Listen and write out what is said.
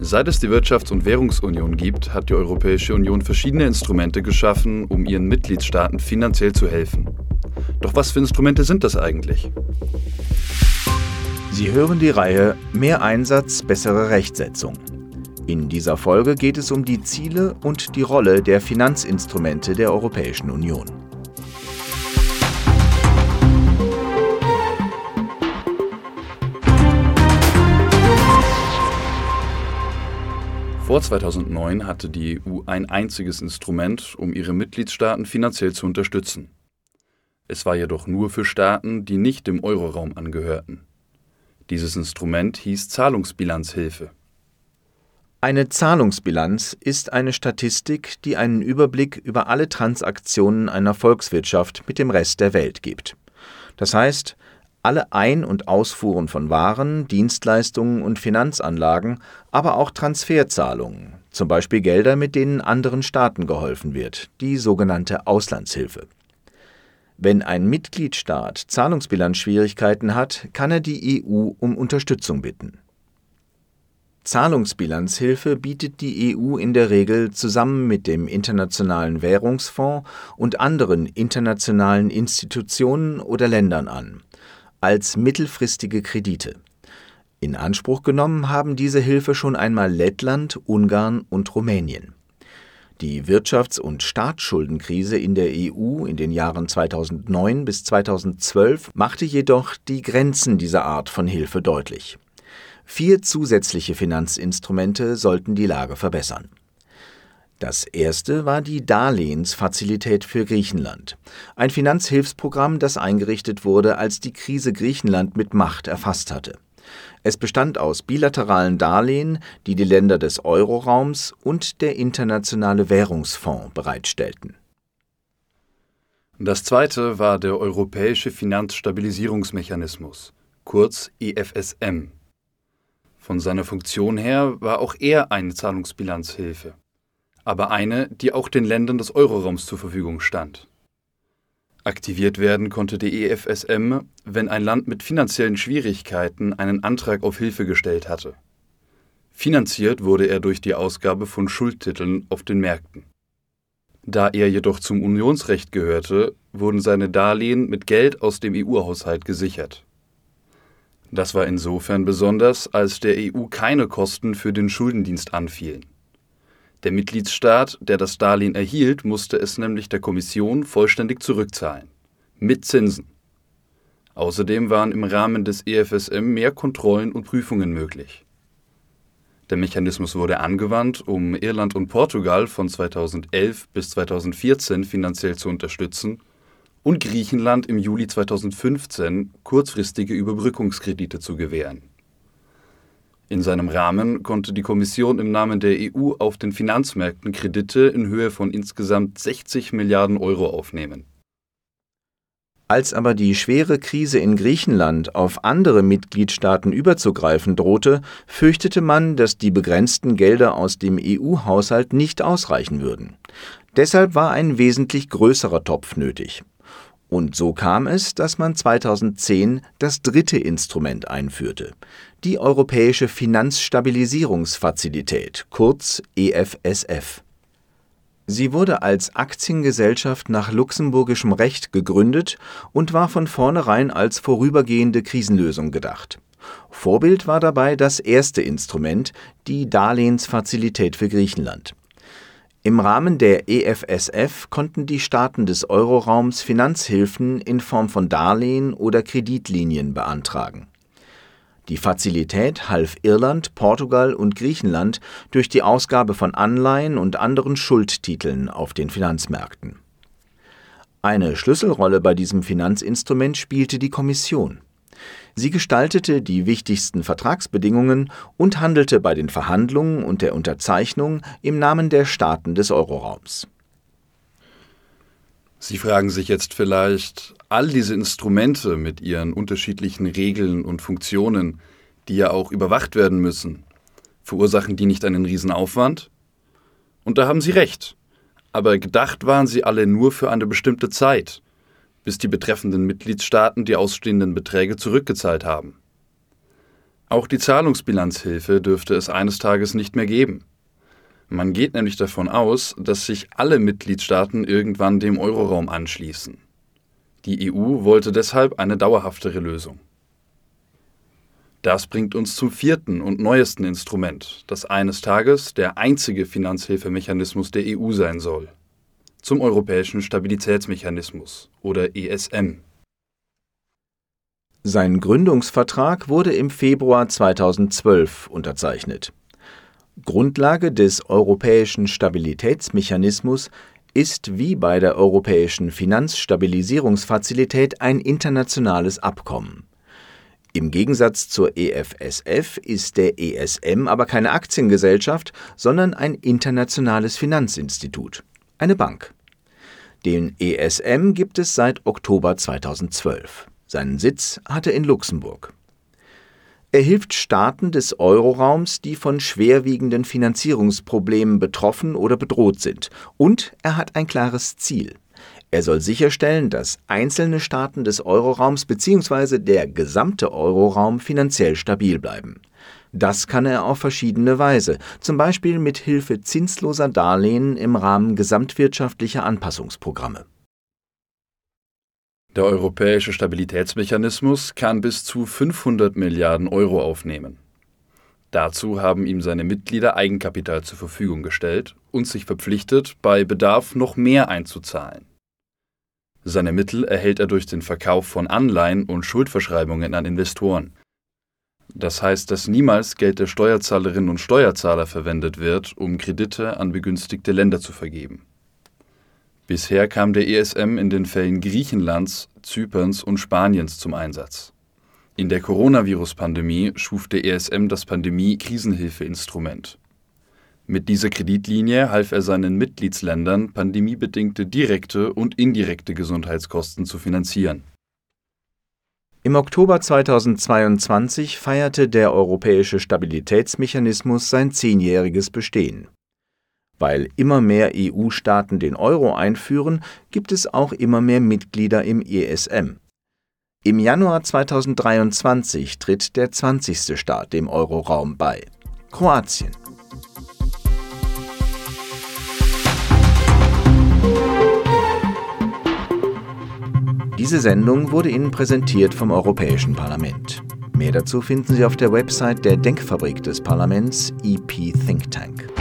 Seit es die Wirtschafts- und Währungsunion gibt, hat die Europäische Union verschiedene Instrumente geschaffen, um ihren Mitgliedstaaten finanziell zu helfen. Doch was für Instrumente sind das eigentlich? Sie hören die Reihe Mehr Einsatz, bessere Rechtsetzung. In dieser Folge geht es um die Ziele und die Rolle der Finanzinstrumente der Europäischen Union. Vor 2009 hatte die EU ein einziges Instrument, um ihre Mitgliedstaaten finanziell zu unterstützen. Es war jedoch nur für Staaten, die nicht dem Euroraum angehörten. Dieses Instrument hieß Zahlungsbilanzhilfe. Eine Zahlungsbilanz ist eine Statistik, die einen Überblick über alle Transaktionen einer Volkswirtschaft mit dem Rest der Welt gibt. Das heißt, alle Ein- und Ausfuhren von Waren, Dienstleistungen und Finanzanlagen, aber auch Transferzahlungen, zum Beispiel Gelder, mit denen anderen Staaten geholfen wird, die sogenannte Auslandshilfe. Wenn ein Mitgliedstaat Zahlungsbilanzschwierigkeiten hat, kann er die EU um Unterstützung bitten. Zahlungsbilanzhilfe bietet die EU in der Regel zusammen mit dem Internationalen Währungsfonds und anderen internationalen Institutionen oder Ländern an als mittelfristige Kredite. In Anspruch genommen haben diese Hilfe schon einmal Lettland, Ungarn und Rumänien. Die Wirtschafts- und Staatsschuldenkrise in der EU in den Jahren 2009 bis 2012 machte jedoch die Grenzen dieser Art von Hilfe deutlich. Vier zusätzliche Finanzinstrumente sollten die Lage verbessern. Das erste war die Darlehensfazilität für Griechenland, ein Finanzhilfsprogramm, das eingerichtet wurde, als die Krise Griechenland mit Macht erfasst hatte. Es bestand aus bilateralen Darlehen, die die Länder des Euroraums und der Internationale Währungsfonds bereitstellten. Das zweite war der Europäische Finanzstabilisierungsmechanismus, kurz EFSM. Von seiner Funktion her war auch er eine Zahlungsbilanzhilfe aber eine, die auch den Ländern des Euroraums zur Verfügung stand. Aktiviert werden konnte die EFSM, wenn ein Land mit finanziellen Schwierigkeiten einen Antrag auf Hilfe gestellt hatte. Finanziert wurde er durch die Ausgabe von Schuldtiteln auf den Märkten. Da er jedoch zum Unionsrecht gehörte, wurden seine Darlehen mit Geld aus dem EU-Haushalt gesichert. Das war insofern besonders, als der EU keine Kosten für den Schuldendienst anfielen. Der Mitgliedstaat, der das Darlehen erhielt, musste es nämlich der Kommission vollständig zurückzahlen. Mit Zinsen. Außerdem waren im Rahmen des EFSM mehr Kontrollen und Prüfungen möglich. Der Mechanismus wurde angewandt, um Irland und Portugal von 2011 bis 2014 finanziell zu unterstützen und Griechenland im Juli 2015 kurzfristige Überbrückungskredite zu gewähren in seinem Rahmen konnte die Kommission im Namen der EU auf den Finanzmärkten Kredite in Höhe von insgesamt 60 Milliarden Euro aufnehmen. Als aber die schwere Krise in Griechenland auf andere Mitgliedstaaten überzugreifen drohte, fürchtete man, dass die begrenzten Gelder aus dem EU-Haushalt nicht ausreichen würden. Deshalb war ein wesentlich größerer Topf nötig. Und so kam es, dass man 2010 das dritte Instrument einführte, die Europäische Finanzstabilisierungsfazilität, kurz EFSF. Sie wurde als Aktiengesellschaft nach luxemburgischem Recht gegründet und war von vornherein als vorübergehende Krisenlösung gedacht. Vorbild war dabei das erste Instrument, die Darlehensfazilität für Griechenland. Im Rahmen der EFSF konnten die Staaten des Euroraums Finanzhilfen in Form von Darlehen oder Kreditlinien beantragen. Die Fazilität half Irland, Portugal und Griechenland durch die Ausgabe von Anleihen und anderen Schuldtiteln auf den Finanzmärkten. Eine Schlüsselrolle bei diesem Finanzinstrument spielte die Kommission Sie gestaltete die wichtigsten Vertragsbedingungen und handelte bei den Verhandlungen und der Unterzeichnung im Namen der Staaten des Euroraums. Sie fragen sich jetzt vielleicht, all diese Instrumente mit ihren unterschiedlichen Regeln und Funktionen, die ja auch überwacht werden müssen, verursachen die nicht einen Riesenaufwand? Und da haben Sie recht. Aber gedacht waren sie alle nur für eine bestimmte Zeit bis die betreffenden Mitgliedstaaten die ausstehenden Beträge zurückgezahlt haben. Auch die Zahlungsbilanzhilfe dürfte es eines Tages nicht mehr geben. Man geht nämlich davon aus, dass sich alle Mitgliedstaaten irgendwann dem Euroraum anschließen. Die EU wollte deshalb eine dauerhaftere Lösung. Das bringt uns zum vierten und neuesten Instrument, das eines Tages der einzige Finanzhilfemechanismus der EU sein soll, zum Europäischen Stabilitätsmechanismus oder ESM. Sein Gründungsvertrag wurde im Februar 2012 unterzeichnet. Grundlage des Europäischen Stabilitätsmechanismus ist wie bei der Europäischen Finanzstabilisierungsfazilität ein internationales Abkommen. Im Gegensatz zur EFSF ist der ESM aber keine Aktiengesellschaft, sondern ein internationales Finanzinstitut, eine Bank. Den ESM gibt es seit Oktober 2012. Seinen Sitz hatte in Luxemburg. Er hilft Staaten des Euroraums, die von schwerwiegenden Finanzierungsproblemen betroffen oder bedroht sind, und er hat ein klares Ziel. Er soll sicherstellen, dass einzelne Staaten des Euroraums bzw. der gesamte Euroraum finanziell stabil bleiben. Das kann er auf verschiedene Weise, zum Beispiel mit Hilfe zinsloser Darlehen im Rahmen gesamtwirtschaftlicher Anpassungsprogramme. Der europäische Stabilitätsmechanismus kann bis zu 500 Milliarden Euro aufnehmen. Dazu haben ihm seine Mitglieder Eigenkapital zur Verfügung gestellt und sich verpflichtet, bei Bedarf noch mehr einzuzahlen. Seine Mittel erhält er durch den Verkauf von Anleihen und Schuldverschreibungen an Investoren. Das heißt, dass niemals Geld der Steuerzahlerinnen und Steuerzahler verwendet wird, um Kredite an begünstigte Länder zu vergeben. Bisher kam der ESM in den Fällen Griechenlands, Zyperns und Spaniens zum Einsatz. In der Coronavirus-Pandemie schuf der ESM das Pandemie-Krisenhilfeinstrument. Mit dieser Kreditlinie half er seinen Mitgliedsländern, pandemiebedingte direkte und indirekte Gesundheitskosten zu finanzieren. Im Oktober 2022 feierte der Europäische Stabilitätsmechanismus sein zehnjähriges Bestehen. Weil immer mehr EU-Staaten den Euro einführen, gibt es auch immer mehr Mitglieder im ESM. Im Januar 2023 tritt der 20. Staat dem Euroraum bei, Kroatien. Diese Sendung wurde Ihnen präsentiert vom Europäischen Parlament. Mehr dazu finden Sie auf der Website der Denkfabrik des Parlaments EP Think Tank.